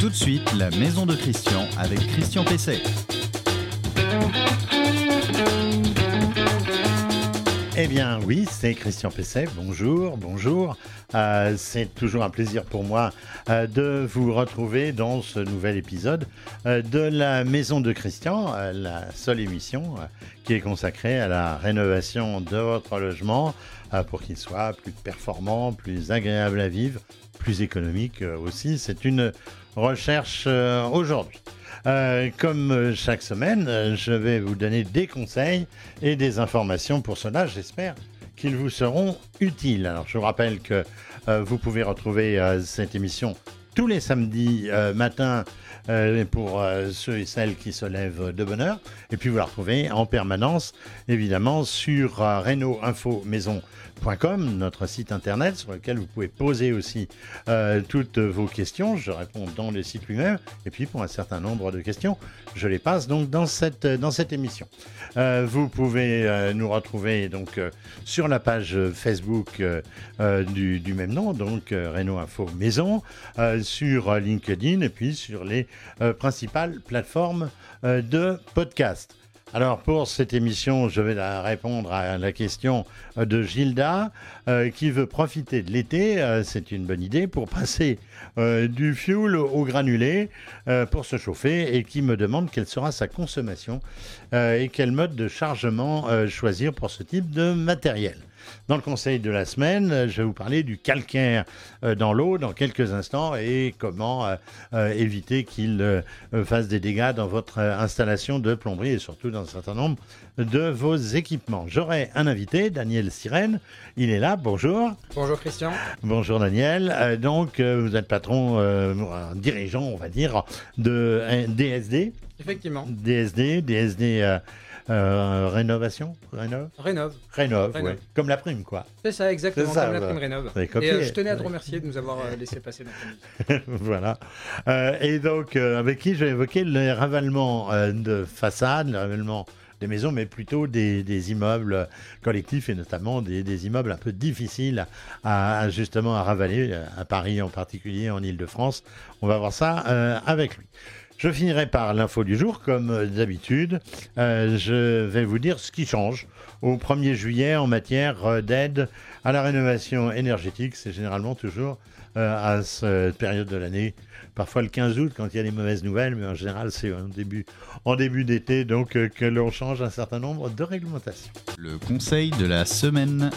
Tout de suite, la maison de Christian avec Christian Pesset. Eh bien oui, c'est Christian Pesset. Bonjour, bonjour. Euh, c'est toujours un plaisir pour moi euh, de vous retrouver dans ce nouvel épisode euh, de la Maison de Christian, la seule émission qui est consacrée à la rénovation de votre logement pour qu'il soit plus performant, plus agréable à vivre, plus économique aussi. C'est une recherche aujourd'hui. comme chaque semaine, je vais vous donner des conseils et des informations pour cela, j'espère qu'ils vous seront utiles. Alors je vous rappelle que euh, vous pouvez retrouver euh, cette émission tous les samedis euh, matin pour ceux et celles qui se lèvent de bonne heure. Et puis vous la retrouvez en permanence, évidemment, sur Renault Info Maison notre site internet sur lequel vous pouvez poser aussi euh, toutes vos questions. Je réponds dans le site lui-même. Et puis pour un certain nombre de questions, je les passe donc dans cette, dans cette émission. Euh, vous pouvez euh, nous retrouver donc sur la page Facebook du, même nom, donc Renault Info Maison, sur LinkedIn et puis sur les principales plateformes de podcast. Alors pour cette émission, je vais répondre à la question de Gilda euh, qui veut profiter de l'été, euh, c'est une bonne idée, pour passer euh, du fuel au granulé pour se chauffer et qui me demande quelle sera sa consommation et quel mode de chargement choisir pour ce type de matériel. Dans le conseil de la semaine, je vais vous parler du calcaire euh, dans l'eau dans quelques instants et comment euh, euh, éviter qu'il fasse des dégâts dans votre installation de plomberie et surtout dans un certain nombre de vos équipements. J'aurai un invité, Daniel Sirène. Il est là. Bonjour. Bonjour Christian. Bonjour Daniel. donc vous êtes patron, dirigeant, on va dire, de DSD. Effectivement. DSD, DSD. Euh, rénovation Rénove Rénove. Rénove, Comme la prime, quoi. C'est ça, exactement, comme la prime Rénove. Et euh, je tenais à te remercier de nous avoir euh, laissé passer notre Voilà. et donc, avec qui je vais évoquer le ravalement de façade, le ravalement des maisons, mais plutôt des, immeubles collectifs et notamment des, immeubles un peu difficiles à, justement à ravaler, à Paris en particulier, en Ile-de-France. On va voir ça avec lui. Je finirai par l'info du jour, comme d'habitude. Euh, je vais vous dire ce qui change au 1er juillet en matière euh, d'aide à la rénovation énergétique. C'est généralement toujours euh, à cette période de l'année, parfois le 15 août quand il y a des mauvaises nouvelles, mais en général c'est en début, en début d'été donc que l'on change un certain nombre de réglementations. Le conseil de la semaine.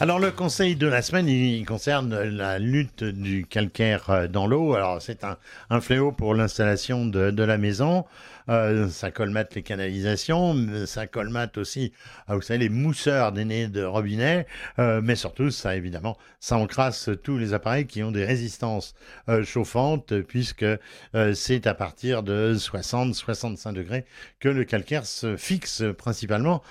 Alors le conseil de la semaine, il concerne la lutte du calcaire euh, dans l'eau. Alors c'est un, fléau pour l'installation de, la maison. Euh, ça colmate les canalisations, ça colmate aussi, euh, vous savez, les mousseurs des nez de robinet, euh, mais surtout, ça évidemment, ça encrasse tous les appareils qui ont des résistances chauffantes, puisque c'est à partir de 60-65 degrés que le calcaire se fixe principalement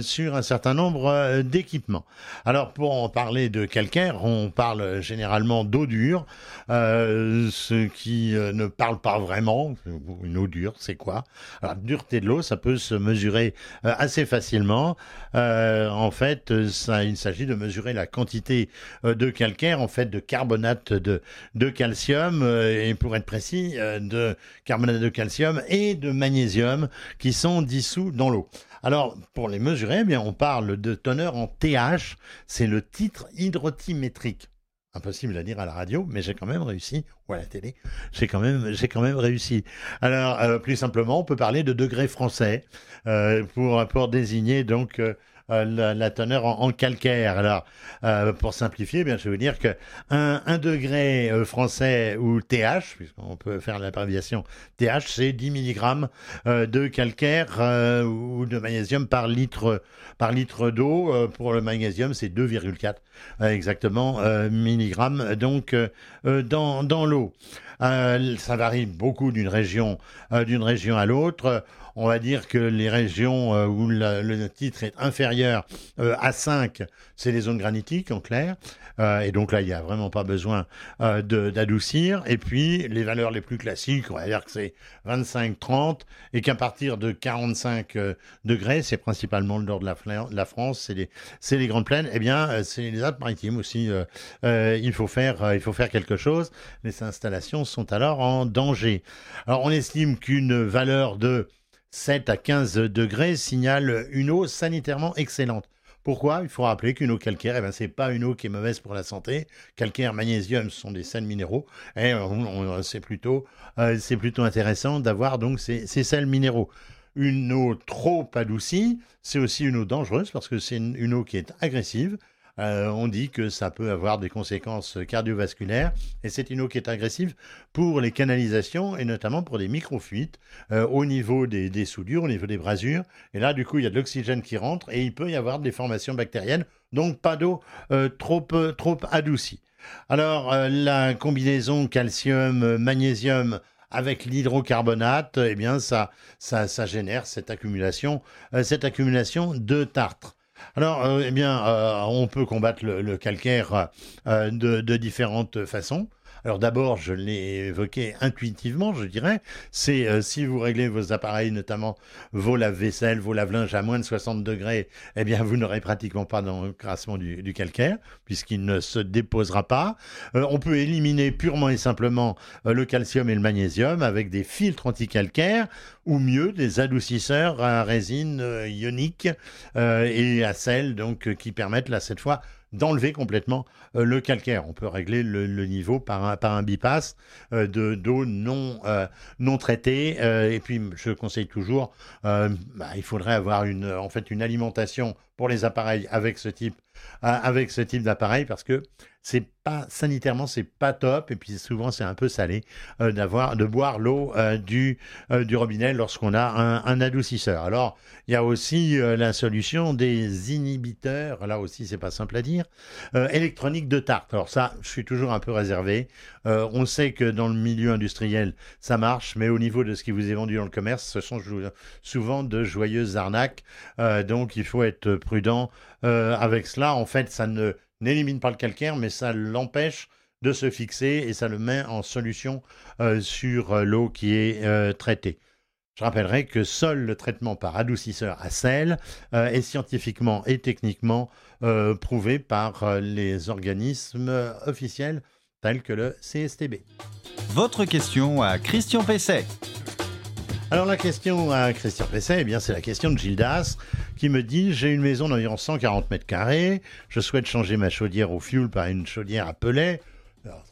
sur un certain nombre d'équipements. Alors, pour en parler de calcaire, on parle généralement d'eau dure, ce qui ne parle pas vraiment. Une eau dure, c'est quoi? Alors, la dureté de l'eau, ça peut se mesurer euh, assez facilement. Euh, en fait, ça, il s'agit de mesurer la quantité euh, de calcaire, en fait, de carbonate de, calcium, et pour être précis, de carbonate de calcium et de magnésium qui sont dissous dans l'eau. Alors, pour les mesurer, eh on parle de teneur en TH, c'est le titre hydrotimétrique impossible à dire à la radio, mais j'ai quand même réussi, ou à la télé, j'ai quand même, réussi. Alors, euh, plus simplement, on peut parler de degré français euh, pour pour désigner donc euh, la, teneur en, calcaire. Alors, euh, pour simplifier, bien, je vous dire que un, degré euh, français ou TH, puisqu'on peut faire l'abréviation TH, c'est 10 mg de calcaire ou de magnésium par litre par litre d'eau. pour le magnésium, c'est 2,4 exactement milligrammes donc dans, dans l'eau. ça varie beaucoup d'une région, d'une région à l'autre on va dire que les régions euh, où le titre est inférieur euh, à 5, c'est les zones granitiques en clair. Euh, et donc là, il n'y a vraiment pas besoin d'adoucir. Et puis, les valeurs les plus classiques, on va dire que c'est 25-30 et qu'à partir de 45 degrés, c'est principalement le nord de la, France, c'est les, grandes plaines. Eh bien, c'est les Alpes-Maritimes aussi. il, faut faire, il faut faire quelque chose. Les installations sont alors en danger. Alors, on estime qu'une valeur de 7 à 15 degrés signale une eau sanitairement excellente. Pourquoi? Il faut rappeler qu'une eau calcaire, eh ben, ce n'est pas une eau qui est mauvaise pour la santé. Calcaire, magnésium, ce sont des sels minéraux. Et c'est plutôt, euh, plutôt intéressant d'avoir donc ces, ces, sels minéraux. Une eau trop adoucie, c'est aussi une eau dangereuse parce que c'est une eau qui est agressive. Euh, on dit que ça peut avoir des conséquences cardiovasculaires et c'est une eau qui est agressive pour les canalisations et notamment pour des microfuites euh, au niveau des, soudures, au niveau des brasures. Et là, du coup, il y a de l'oxygène qui rentre et il peut y avoir des formations bactériennes, donc pas d'eau euh, trop, trop adoucie. Alors, la combinaison calcium-magnésium avec l'hydrocarbonate, eh bien, ça, ça, génère cette accumulation, cette accumulation de tartre. Alors, euh, eh bien, euh, on peut combattre le, calcaire euh, de, différentes façons. Alors d'abord, je l'ai évoqué intuitivement, je dirais, c'est euh, si vous réglez vos appareils, notamment vos lave-vaisselle, vos lave-linges à moins de 60 degrés, eh bien vous n'aurez pratiquement pas d'encrassement du, du calcaire, puisqu'il ne se déposera pas. Euh, on peut éliminer purement et simplement euh, le calcium et le magnésium avec des filtres anticalcaires, ou mieux, des adoucisseurs à résine ionique et à sel, donc qui permettent là cette fois d'enlever complètement euh, le calcaire. On peut régler le, niveau par un, par bypass euh, de d'eau non, euh, traitée. et puis, je conseille toujours, bah, il faudrait avoir une alimentation pour les appareils avec ce type, avec ce type d'appareil parce que c'est pas sanitairement c'est pas top et puis souvent c'est un peu salé euh, d'avoir de boire l'eau euh, du euh, du robinet lorsqu'on a un, adoucisseur. Alors il y a aussi la solution des inhibiteurs. Là aussi c'est pas simple à dire. électronique de tarte. Alors ça je suis toujours un peu réservé. on sait que dans le milieu industriel ça marche, mais au niveau de ce qui vous est vendu dans le commerce, ce sont souvent de joyeuses arnaques. donc il faut être prudent avec cela. En fait ça ne n'élimine pas le calcaire, mais ça l'empêche de se fixer et ça le met en solution euh, sur euh, l'eau qui est euh, traitée. Je rappellerai que seul le traitement par adoucisseur à sel est scientifiquement et techniquement prouvé par les organismes officiels tels que le CSTB. Votre question à Christian Pesset. Alors la question à Christian Pesset, eh bien c'est la question de Gildas qui me dit j'ai une maison d'environ 140 mètres carrés, je souhaite changer ma chaudière au fioul par une chaudière à pelet,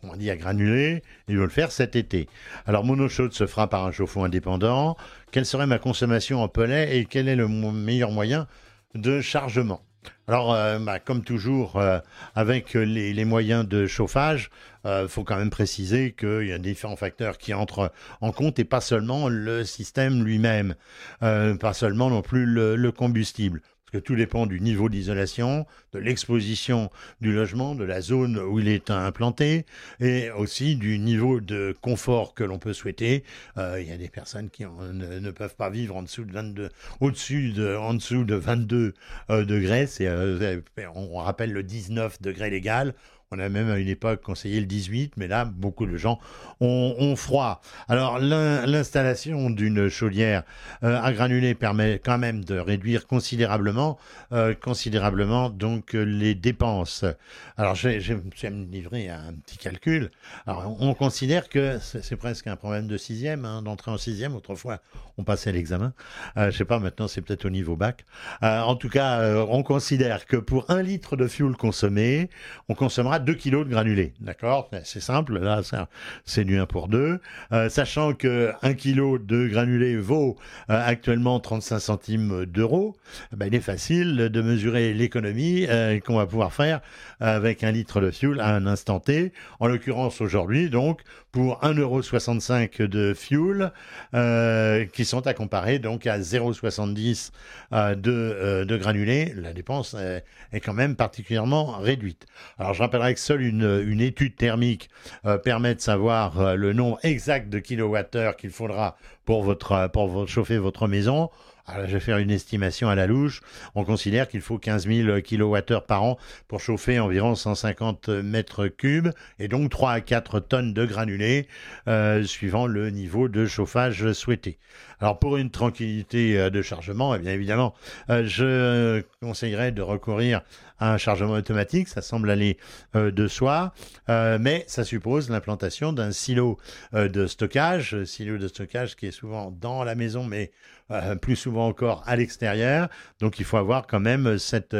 on dit à granulés, il veut le faire cet été. Alors mon eau chaude se fera par un chauffe-eau indépendant. Quelle serait ma consommation en pelet et quel est le meilleur moyen de chargement? Alors, euh, bah, comme toujours, euh, avec les, moyens de chauffage, il euh, faut quand même préciser qu'il y a différents facteurs qui entrent en compte et pas seulement le système lui-même, pas seulement non plus le combustible que tout dépend du niveau d'isolation, de l'exposition du logement, de la zone où il est implanté, et aussi du niveau de confort que l'on peut souhaiter. Euh, il y a des personnes qui ne, peuvent pas vivre en dessous de 22, au-dessus de, en dessous de 22 euh, degrés. Euh, on rappelle le 19 degrés légal. On a même à une époque conseillé le 18, mais là, beaucoup de gens ont, froid. Alors, l'installation d'une chaudière euh, à granulés permet quand même de réduire considérablement, euh, considérablement donc les dépenses. Alors, je, vais me livrer à un petit calcul. Alors, on considère que c'est presque un problème de sixième, hein, d'entrer en sixième. Autrefois, on passait l'examen. Euh, je sais pas, maintenant, c'est peut-être au niveau bac. Euh, en tout cas, on considère que pour un litre de fuel consommé, on consommera 2 kilos de granulés. D'accord? C'est simple, là, c'est du 1 pour 2. Euh, sachant que 1 kilo de granulés vaut euh, actuellement 35 centimes d'euros, ben, il est facile de mesurer l'économie euh, qu'on va pouvoir faire avec un litre de fuel à un instant T. En l'occurrence, aujourd'hui, donc, pour 1,65€ de fuel, qui sont à comparer donc à 0,70 de, de granulés, la dépense est, quand même particulièrement réduite. Alors, je rappellerai que seule une, étude thermique permet de savoir le nombre exact de kilowattheures qu'il faudra pour chauffer votre maison. Alors, je vais faire une estimation à la louche. On considère qu'il faut 15 000 kWh par an pour chauffer environ 150 mètres cubes et donc 3 à 4 tonnes de granulés euh, suivant le niveau de chauffage souhaité. Alors pour une tranquillité euh, de chargement, eh bien évidemment, euh, je conseillerais de recourir à un chargement automatique. Ça semble aller de soi, mais ça suppose l'implantation d'un silo de stockage, silo de stockage qui est souvent dans la maison, mais euh, plus souvent encore à l'extérieur. Donc il faut avoir quand même cette,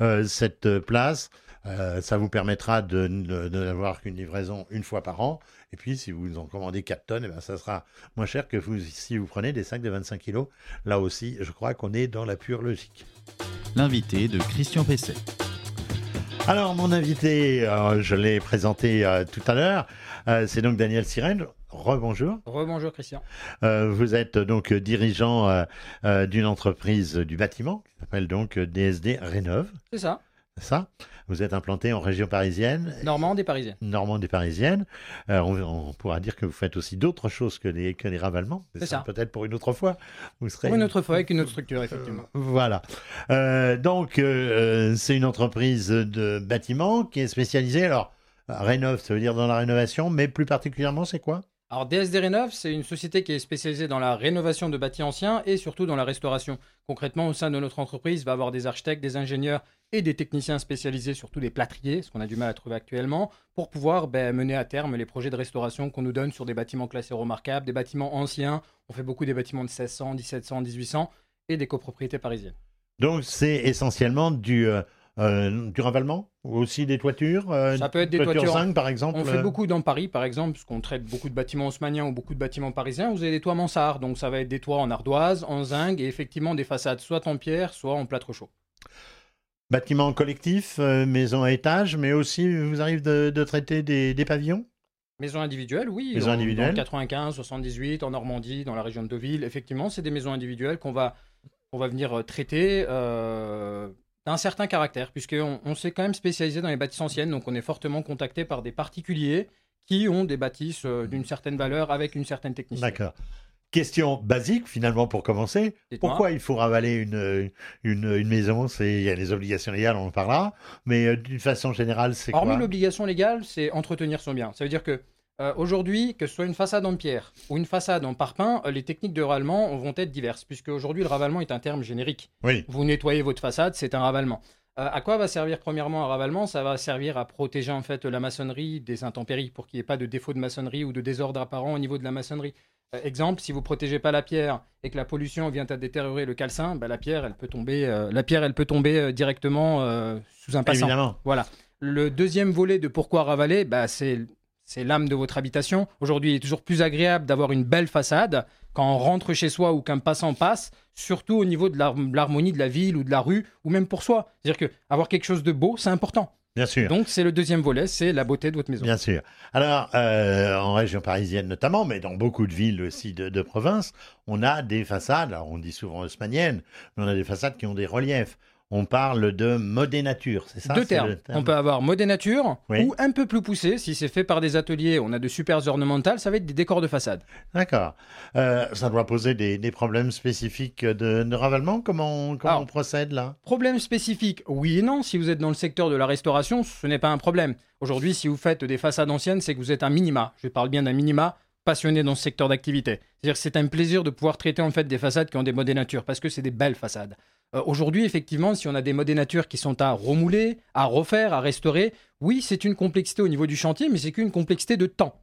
euh, cette place. Euh, ça vous permettra de, n'avoir qu'une livraison une fois par an. Et puis, si vous en commandez 4 tonnes, eh ben, ça sera moins cher que vous, si vous prenez des sacs de 25 kilos. Là aussi, je crois qu'on est dans la pure logique. L'invité de Christian Pesset. Alors, mon invité, je l'ai présenté tout à l'heure, c'est donc Daniel Sirène. Rebonjour. Rebonjour Christian. Euh, vous êtes donc dirigeant euh, euh, d'une entreprise du bâtiment qui s'appelle donc DSD Rénov. C'est ça. Ça. Vous êtes implanté en région parisienne. Normande et parisienne. Normande et parisienne. On, pourra dire que vous faites aussi d'autres choses que les, que les ravalements. C'est ça. Peut-être pour une autre fois. Vous serez... Pour une autre fois avec une autre structure, effectivement. voilà. donc, c'est une entreprise de bâtiment qui est spécialisée. Alors, Rénov, ça veut dire dans la rénovation, mais plus particulièrement, c'est quoi? Alors DSD Rénov, c'est une société qui est spécialisée dans la rénovation de bâtis anciens et surtout dans la restauration. Concrètement, au sein de notre entreprise, va avoir des architectes, des ingénieurs et des techniciens spécialisés, surtout des plâtriers, ce qu'on a du mal à trouver actuellement, pour pouvoir ben, mener à terme les projets de restauration qu'on nous donne sur des bâtiments classés remarquables, des bâtiments anciens. On fait beaucoup des bâtiments de 1600, 1700, 1800 et des copropriétés parisiennes. Donc c'est essentiellement du... Euh, euh, du ravalement ou aussi des toitures euh, Ça peut être des toitures 5 par exemple. On fait beaucoup dans Paris par exemple, parce qu'on traite beaucoup de bâtiments haussmanniens ou beaucoup de bâtiments parisiens. Vous avez des toits mansards, donc ça va être des toits en ardoise, en zinc et effectivement des façades soit en pierre, soit en plâtre chaud. Bâtiments collectifs, euh, maisons à étage, mais aussi vous arrive de, traiter des, pavillons? Maisons individuelles, oui. Maisons individuelles. 95, 78, en Normandie, dans la région de Deauville. Effectivement, c'est des maisons individuelles qu'on va, on va venir traiter d'un certain caractère, puisqu'on on, s'est quand même spécialisé dans les bâtisses anciennes, donc on est fortement contacté par des particuliers qui ont des bâtisses euh, d'une certaine valeur avec une certaine technique. D'accord. Question basique finalement pour commencer. Pourquoi il faut ravaler une, une, maison? Il y a les obligations légales, on en parlera. Mais euh, d'une façon générale, c'est quoi? Hormis l'obligation légale, c'est entretenir son bien. Ça veut dire que euh, aujourd'hui, que ce soit une façade en pierre ou une façade en parpaing, euh, les techniques de ravalement vont être diverses, puisque aujourd'hui le ravalement est un terme générique. Vous nettoyez votre façade, c'est un ravalement. Euh, à quoi va servir premièrement un ravalement? Ça va servir à protéger en fait la maçonnerie des intempéries pour qu'il n'y ait pas de défaut de maçonnerie ou de désordre apparent au niveau de la maçonnerie. exemple, si vous protégez pas la pierre et que la pollution vient à détériorer le calcin, bah, la pierre elle peut tomber, la pierre elle peut tomber directement sous un passant. Évidemment. Voilà. Le deuxième volet de pourquoi ravaler, bah, c'est c'est l'âme de votre habitation. Aujourd'hui, il est toujours plus agréable d'avoir une belle façade quand on rentre chez soi ou qu'un passant passe, surtout au niveau de l'harmonie de la ville ou de la rue, ou même pour soi. C'est-à-dire que avoir quelque chose de beau, c'est important. Bien sûr. Donc c'est le deuxième volet, c'est la beauté de votre maison. Bien sûr. Alors, euh, en région parisienne notamment, mais dans beaucoup de villes aussi de, province, on a des façades, alors on dit souvent haussmanniennes, mais on a des façades qui ont des reliefs on parle de modénature, c'est ça Deux termes. On peut avoir modénature ou un peu plus poussé, si c'est fait par des ateliers, on a de super ornementales, ça va être des décors de façade. D'accord. Euh, ça doit poser des, problèmes spécifiques de, ravalement Comment, on procède là? Problèmes spécifiques, oui et non. Si vous êtes dans le secteur de la restauration, ce n'est pas un problème. Aujourd'hui, si vous faites des façades anciennes, c'est que vous êtes un minima. Je parle bien d'un minima passionné dans ce secteur d'activité. C'est-à-dire que c'est un plaisir de pouvoir traiter en fait des façades qui ont des modénatures parce que c'est des belles façades. Euh, aujourd'hui, effectivement, si on a des modénatures qui sont à remouler, à refaire, à restaurer, oui, c'est une complexité au niveau du chantier, mais c'est qu'une complexité de temps.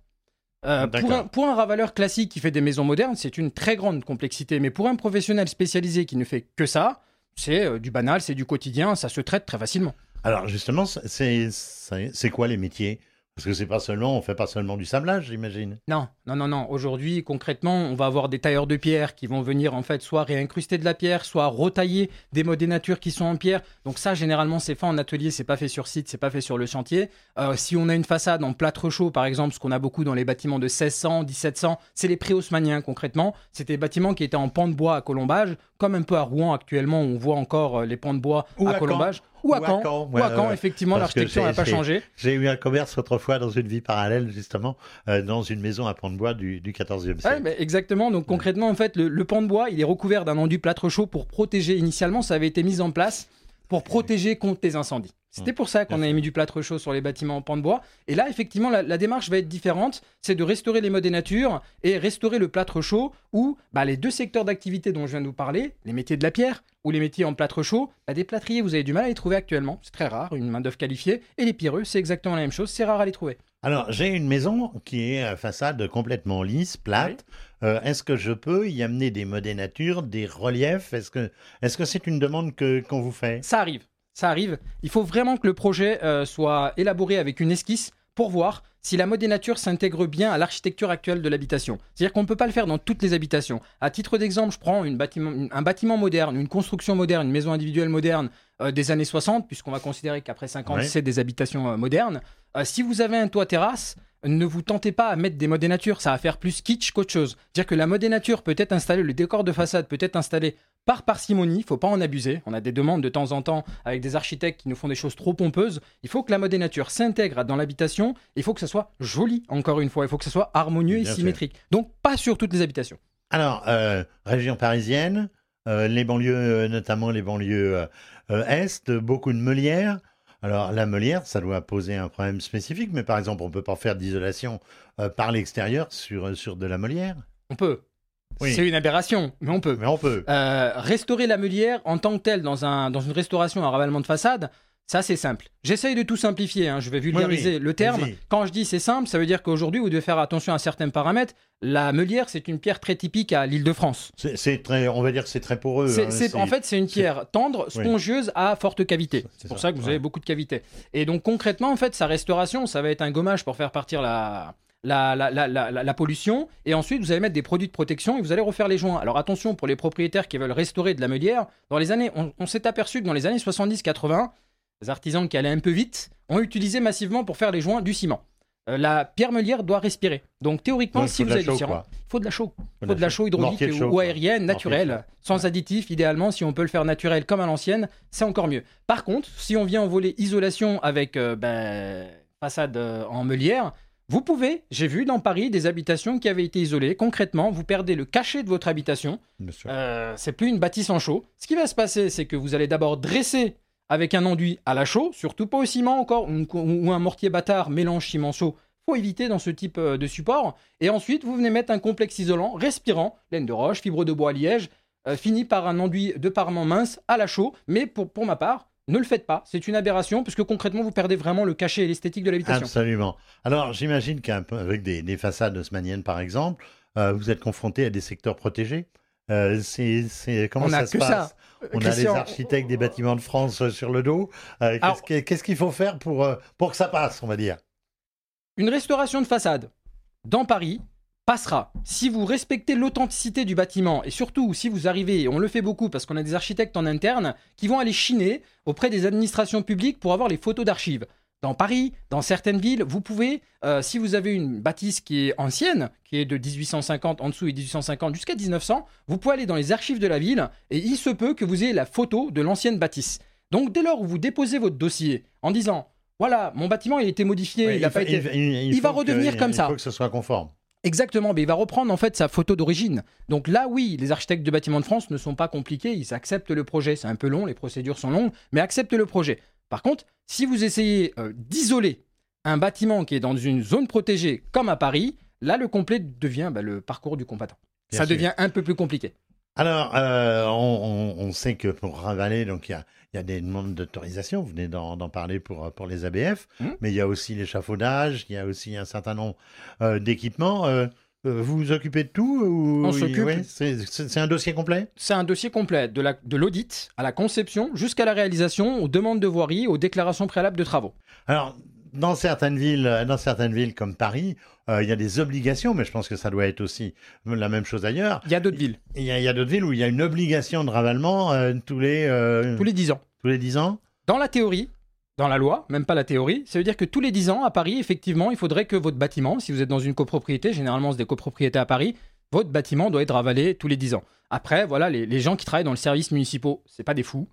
Euh, pour, un, pour, un, ravaleur classique qui fait des maisons modernes, c'est une très grande complexité. Mais pour un professionnel spécialisé qui ne fait que ça, c'est euh, du banal, c'est du quotidien, ça se traite très facilement. Alors justement, c'est quoi les métiers? Parce que c'est pas seulement, on fait pas seulement du sablage, j'imagine. Non, non, non, non. Aujourd'hui, concrètement, on va avoir des tailleurs de pierre qui vont venir en fait soit réincruster de la pierre, soit retailler des modénatures qui sont en pierre. Donc ça, généralement, c'est fait en atelier, c'est pas fait sur site, c'est pas fait sur le chantier. Euh, si on a une façade en plâtre chaud, par exemple, ce qu'on a beaucoup dans les bâtiments de 1600, 1700, c'est les pré-haussmanniens concrètement. C'était des bâtiments qui étaient en pan de bois à colombage comme un peu à Rouen actuellement, où on voit encore euh, les pans de bois Ou à à colombage. Ou à Caen. Ou ouais, à Caen, ouais. effectivement, l'architecture n'a pas changé. J'ai eu un commerce autrefois dans une vie parallèle, justement, euh, dans une maison à pont de bois du, du 14e Ouais, siècle. exactement. Donc concrètement, en fait, le, le pan de bois, il est recouvert d'un enduit plâtre chaud pour protéger. Initialement, ça avait été mis en place pour protéger contre les incendies. C'était pour ça qu'on avait mis du plâtre chaud sur les bâtiments en pan de bois. Et là, effectivement, la, la démarche va être différente. C'est de restaurer les modes et nature et restaurer le plâtre chaud où bah, les deux secteurs d'activité dont je viens de vous parler, les métiers de la pierre ou les métiers en plâtre chaud, bah, des plâtriers, vous avez du mal à les trouver actuellement. C'est très rare, une main-d'œuvre qualifiée. Et les pierreux, c'est exactement la même chose. C'est rare à les trouver. Alors, j'ai une maison qui est à façade complètement lisse, plate. Euh, Est-ce que je peux y amener des modés nature, des reliefs? Est-ce que est-ce que c'est une demande que qu'on vous fait? Ça arrive, ça arrive. Il faut vraiment que le projet euh, soit élaboré avec une esquisse pour voir si la mode et nature s'intègre bien à l'architecture actuelle de l'habitation. C'est-à-dire qu'on ne peut pas le faire dans toutes les habitations. À titre d'exemple, je prends une bâtiment- une- un bâtiment moderne, une construction moderne, une maison individuelle moderne euh, des années 60, puisqu'on va considérer qu'après 50, Ouais. c'est des habitations euh, modernes. Si vous avez un toit terrasse, ne vous tentez pas à mettre des modes et nature, ça va faire plus kitsch qu'autre chose. C'est-à-dire que la mode et nature peut être installée, le décor de façade peut être installé par parcimonie, il faut pas en abuser. On a des demandes de temps en temps avec des architectes qui nous font des choses trop pompeuses. Il faut que la mode et nature s'intègre dans l'habitation. Il faut que ça soit joli, encore une fois. Il faut que ça soit harmonieux et Bien symétrique. Donc pas sur toutes les habitations. Alors, euh, région parisienne, euh, les banlieues, euh, notamment les banlieues euh, est, beaucoup de meulières. Alors, la meulière, ça doit poser un problème spécifique, mais par exemple, on peut pas faire d'isolation euh, par l'extérieur sur, sur de la meulière. On peut. Oui. C'est une aberration, mais on peut. Mais on peut. Euh, restaurer la meulière en tant que telle dans, un, dans une restauration, un ravalement de façade, ça c'est simple. J'essaye de tout simplifier, hein, je vais vulgariser oui, le terme. vas-y. Quand je dis c'est simple, ça veut dire qu'aujourd'hui vous devez faire attention à certains paramètres. La meulière, c'est une pierre très typique à l'île de France. C'est c'est très, on va dire que c'est très poreux. C'est- hein, c'est- en fait, c'est une pierre tendre, spongieuse à forte cavité. C'est pour ça, ça que vous ouais. avez beaucoup de cavités. Et donc concrètement, en fait, sa restauration, ça va être un gommage pour faire partir la, la, la- la- la pollution. Et ensuite, vous allez mettre des produits de protection et vous allez refaire les joints. Alors attention pour les propriétaires qui veulent restaurer de la meulière. Dans les années, on, on s'est aperçu que dans les années 70-80, les artisans qui allaient un peu vite ont utilisé massivement pour faire les joints du ciment. Euh, la pierre meulière doit respirer. Donc théoriquement, Donc, si vous avez du ciment, il faut de la chaux. Il faut de la chaux hydraulique ou aérienne, naturelle, sans additif, idéalement, si on peut le faire naturel comme à l'ancienne, c'est encore mieux. Par contre, si on vient en volet isolation avec euh, ben, façade euh, en meulière, vous pouvez, j'ai vu dans Paris des habitations qui avaient été isolées. Concrètement, vous perdez le cachet de votre habitation. Euh, c'est plus une bâtisse en chaux. Ce qui va se passer, c'est que vous allez d'abord dresser avec un enduit à la chaux, surtout pas au ciment encore, ou, un mortier bâtard mélange ciment-chaux. Faut éviter dans ce type euh, de support. Et ensuite, vous venez mettre un complexe isolant, respirant, laine de roche, fibre de bois, liège, euh, fini par un enduit de parement mince à la chaux. Mais pour, ma part, ne le faites pas. C'est une aberration, puisque concrètement, vous perdez vraiment le cachet et l'esthétique de l'habitation. Absolument. Alors, j'imagine qu'avec des, des façades haussmanniennes, par exemple, euh, vous êtes confronté à des secteurs protégés? Euh, c'est, c'est- comment On ça n'a se que passe? Ça. On a les architectes des bâtiments de France euh, sur le dos. Euh, qu'est-ce, Alors- que- qu'est-ce qu'il faut faire pour, euh, pour que ça passe, on va dire? Une restauration de façade dans Paris passera si vous respectez l'authenticité du bâtiment et surtout si vous arrivez, et on le fait beaucoup parce qu'on a des architectes en interne qui vont aller chiner auprès des administrations publiques pour avoir les photos d'archives. Dans Paris, dans certaines villes, vous pouvez, euh, si vous avez une bâtisse qui est ancienne, qui est de 1850 en dessous et 1850 jusqu'à 1900, vous pouvez aller dans les archives de la ville et il se peut que vous ayez la photo de l'ancienne bâtisse. Donc dès lors où vous déposez votre dossier en disant voilà, mon bâtiment il a été modifié, il, a fa- pas été... il il va que- redevenir comme il ça. faut que ce soit conforme. Exactement, mais il va reprendre en fait sa photo d'origine. Donc là, oui, les architectes de bâtiments de France ne sont pas compliqués, ils acceptent le projet. C'est un peu long, les procédures sont longues, mais acceptent le projet. Par contre, si vous essayez euh, d'isoler un bâtiment qui est dans une zone protégée comme à Paris, là, le complet devient bah, le parcours du combattant. Bien Ça sûr. devient un peu plus compliqué. Alors, euh, on, on- on sait que pour ravaler, donc il y a, il y a des demandes d'autorisation. Vous venez d'en, parler pour, pour les ABF, Mhm. mais il y a aussi l'échafaudage, il y a aussi un certain nombre euh, d'équipements. Euh, euh, vous vous occupez de tout ou... On s'occupe. ouais, c'est, un dossier complet? C'est un dossier complet, de, la, de l'audit à la conception jusqu'à la réalisation, aux demandes de voirie, aux déclarations préalables de travaux. Alors, dans certaines villes, dans certaines villes comme Paris, euh, il y a des obligations, mais je pense que ça doit être aussi la même chose ailleurs. Il y a d'autres villes, Il y a, d'autres villes où il y a une obligation de ravalement euh, tous les euh, tous les 10 ans. tous les 10 ans? Dans la théorie, dans la loi, même pas la théorie, ça veut dire que tous les 10 ans, à Paris, effectivement, il faudrait que votre bâtiment, si vous êtes dans une copropriété, généralement c'est des copropriétés à Paris, votre bâtiment doit être ravalé tous les 10 ans. Après, voilà, les, les gens qui travaillent dans le service municipaux, c'est pas des fous.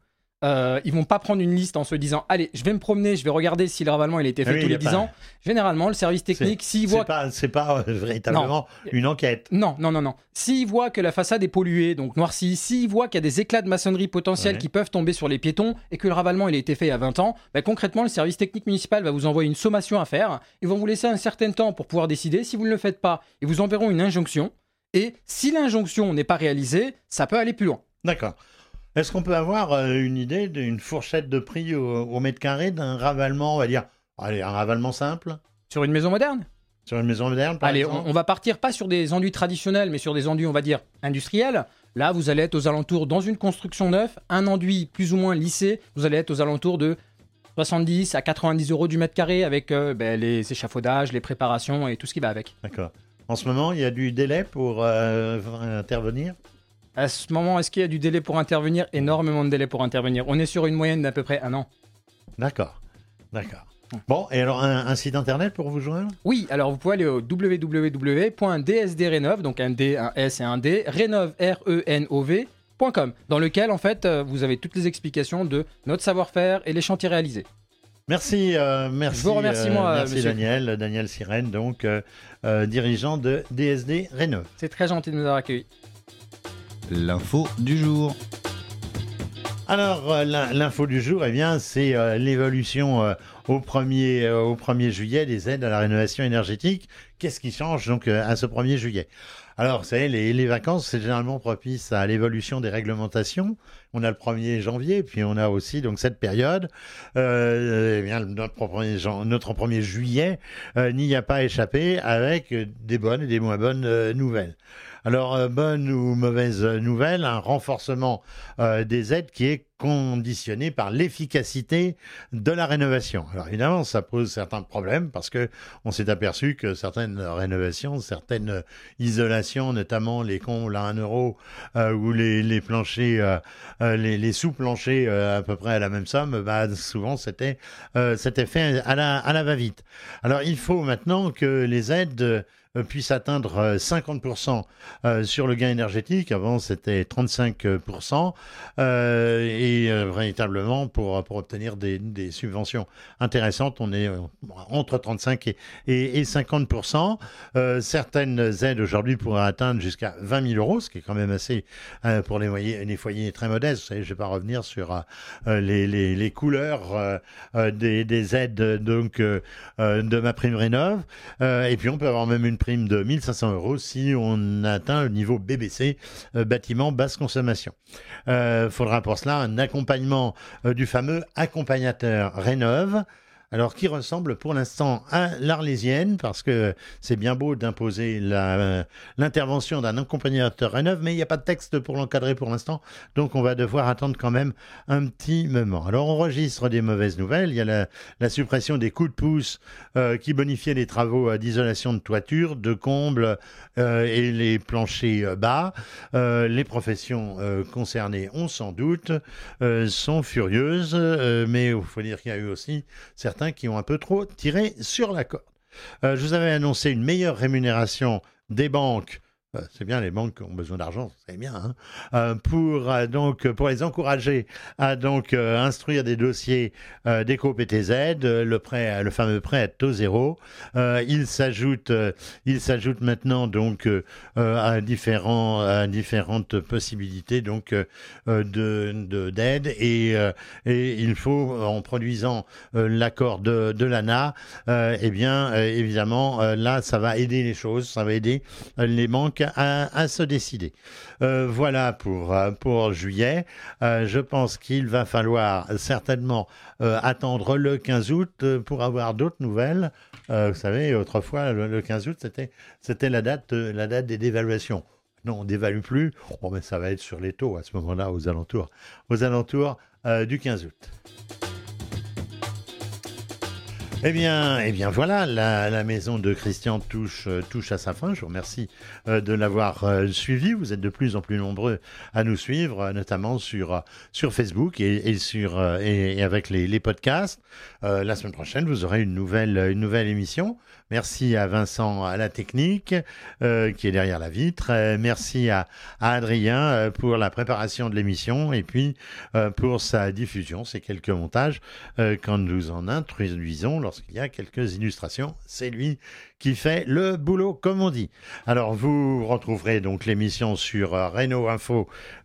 Euh, ils vont pas prendre une liste en se disant allez je vais me promener je vais regarder si le ravalement il a été fait Ah oui, tous les a 10 pas- ans généralement le service technique s'il voit pas, c'est pas euh, véritablement une enquête. non, non, non, non. S'il voit que la façade est polluée, donc noircie, s'il voit qu'il y a des éclats de maçonnerie potentiels Ouais. qui peuvent tomber sur les piétons et que le ravalement il a été fait il y a 20 ans, bah, concrètement, le service technique municipal va vous envoyer une sommation à faire. Ils vont vous laisser un certain temps pour pouvoir décider. Si vous ne le faites pas, ils vous enverront une injonction. Et si l'injonction n'est pas réalisée, ça peut aller plus loin. D'accord. Est-ce qu'on peut avoir euh, une idée d'une fourchette de prix au, au mètre carré d'un ravalement, on va dire, allez, un ravalement simple? Sur une maison moderne? Sur une maison moderne, par Allez, on va partir pas sur des enduits traditionnels, mais sur des enduits, on va dire, industriels. Là, vous allez être aux alentours, dans une construction neuve, un enduit plus ou moins lissé, vous allez être aux alentours de 70 à 90 euros du mètre carré avec euh, ben, les échafaudages, les préparations et tout ce qui va avec. D'accord. En ce moment, il y a du délai pour euh, intervenir? À ce moment, est-ce qu'il y a du délai pour intervenir? Énormément de délai pour intervenir. On est sur une moyenne d'à peu près un an. D'accord. D'accord. Bon, et alors un, un site internet pour vous joindre? Oui, alors vous pouvez aller au www.dsdrenov, donc un D, un S et un D, renov, R-E-N-O-V, .com, dans lequel en fait euh, vous avez toutes les explications de notre savoir-faire et les chantiers réalisés. Merci, euh, merci. Je vous remercie, euh, moi, merci monsieur. Daniel, Daniel Sirène, donc euh, dirigeant de DSD Rénov. C'est très gentil de nous avoir accueillis. L'info du jour. Alors, euh, l'in- l'info du jour, eh bien, c'est euh, l'évolution euh, au, 1er, euh, au 1er juillet des aides à la rénovation énergétique. Qu'est-ce qui change donc à ce 1er juillet? Alors, vous savez, les, vacances, c'est généralement propice à l'évolution des réglementations. On a le 1er janvier, puis on a aussi donc cette période. Eh bien, notre 1er, jan- notre 1er juillet n'y a pas échappé avec des bonnes et des moins bonnes nouvelles. Alors, euh, bonne ou mauvaise nouvelle, un renforcement euh, des aides qui est conditionné par l'efficacité de la rénovation. Alors évidemment, ça pose certains problèmes parce que on s'est aperçu que certaines rénovations, certaines isolations, notamment les combles à 1 euro euh, ou les, les planchers, euh, euh, les, sous-planchers à peu près à la même somme, bah, souvent c'était c'était fait à la, à la va-vite. Alors il faut maintenant que les aides puissent atteindre euh, 50% euh, sur le gain énergétique. Avant, c'était 35%. Euh, et euh, véritablement, pour, obtenir des, subventions intéressantes, on est euh, entre 35 et, et, et 50%. Euh, certaines aides aujourd'hui pourraient atteindre jusqu'à 20 000 euros, ce qui est quand même assez euh, pour les foyers, très modestes. Je ne vais pas revenir sur les, couleurs des, des aides donc de ma prime rénov. Et puis on peut avoir même une prime de 1500 euros si on atteint le niveau BBC, bâtiment basse consommation. Il faudra pour cela un accompagnement euh, du fameux accompagnateur Rénov. Alors, qui ressemble pour l'instant à l'Arlésienne, parce que c'est bien beau d'imposer euh, l'intervention d'un accompagnateur Rénov, mais il n'y a pas de texte pour l'encadrer pour l'instant, donc on va devoir attendre quand même un petit moment. Alors, on registre des mauvaises nouvelles. Il y a la, suppression des coups de pouce euh, qui bonifiaient les travaux euh, d'isolation de toiture, de combles et les planchers bas. Les professions concernées, on s'en doute, sont furieuses, mais il faut dire qu'il y a eu aussi certains qui ont un peu trop tiré sur la corde. Euh, je vous avais annoncé une meilleure rémunération des banques. Euh, C'est bien, les banques ont besoin d'argent, c'est bien, hein, euh, pour euh, donc pour les encourager à donc instruire des dossiers d'éco-PTZ, le le fameux prêt à taux zéro. Il s'ajoute, maintenant donc à différents, à différentes possibilités de de- d'aide et et il faut en produisant l'accord de de l'ANA, eh bien évidemment là ça va aider les choses, ça va aider les banques à, se décider. Euh, voilà pour euh, pour juillet. Euh, je pense qu'il va falloir certainement attendre le 15 août pour avoir d'autres nouvelles. Vous savez, autrefois le, le 15 août c'était la date la date des dévaluations. Non, on dévalue plus. Bon, mais ça va être sur les taux à ce moment-là, aux alentours, aux alentours du 15 août. Eh bien, eh bien voilà, la, maison de Christian touche, euh, touche à sa fin. Je vous remercie euh, de l'avoir euh, suivi. Vous êtes de plus en plus nombreux à nous suivre, notamment sur, Facebook et, sur, et, avec les, podcasts. la semaine prochaine, vous aurez une nouvelle émission. Merci à Vincent à la technique euh, qui est derrière la vitre. Euh, merci à, Adrien euh, pour la préparation de l'émission et puis pour sa diffusion, ces quelques montages quand nous en introduisons lorsqu'il y a quelques illustrations. C'est lui qui fait le boulot, comme on dit. Alors, vous retrouverez donc l'émission sur reno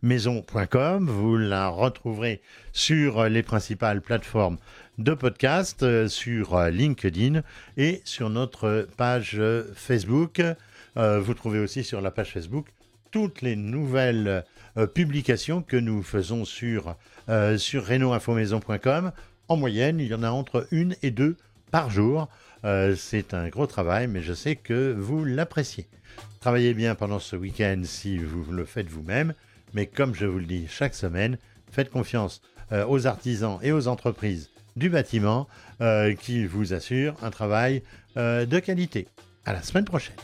maison.com. Vous la retrouverez sur les principales plateformes de podcast euh, sur euh, LinkedIn et sur notre page euh, Facebook. vous trouvez aussi sur la page Facebook toutes les nouvelles publications que nous faisons sur, sur reno-info-maison.com. En moyenne, il y en a entre une et deux par jour. C'est un gros travail, mais je sais que vous l'appréciez. Travaillez bien pendant ce week-end si vous le faites vous-même, mais comme je vous le dis chaque semaine, faites confiance aux artisans et aux entreprises du bâtiment euh, qui vous assure un travail euh, de qualité. À la semaine prochaine.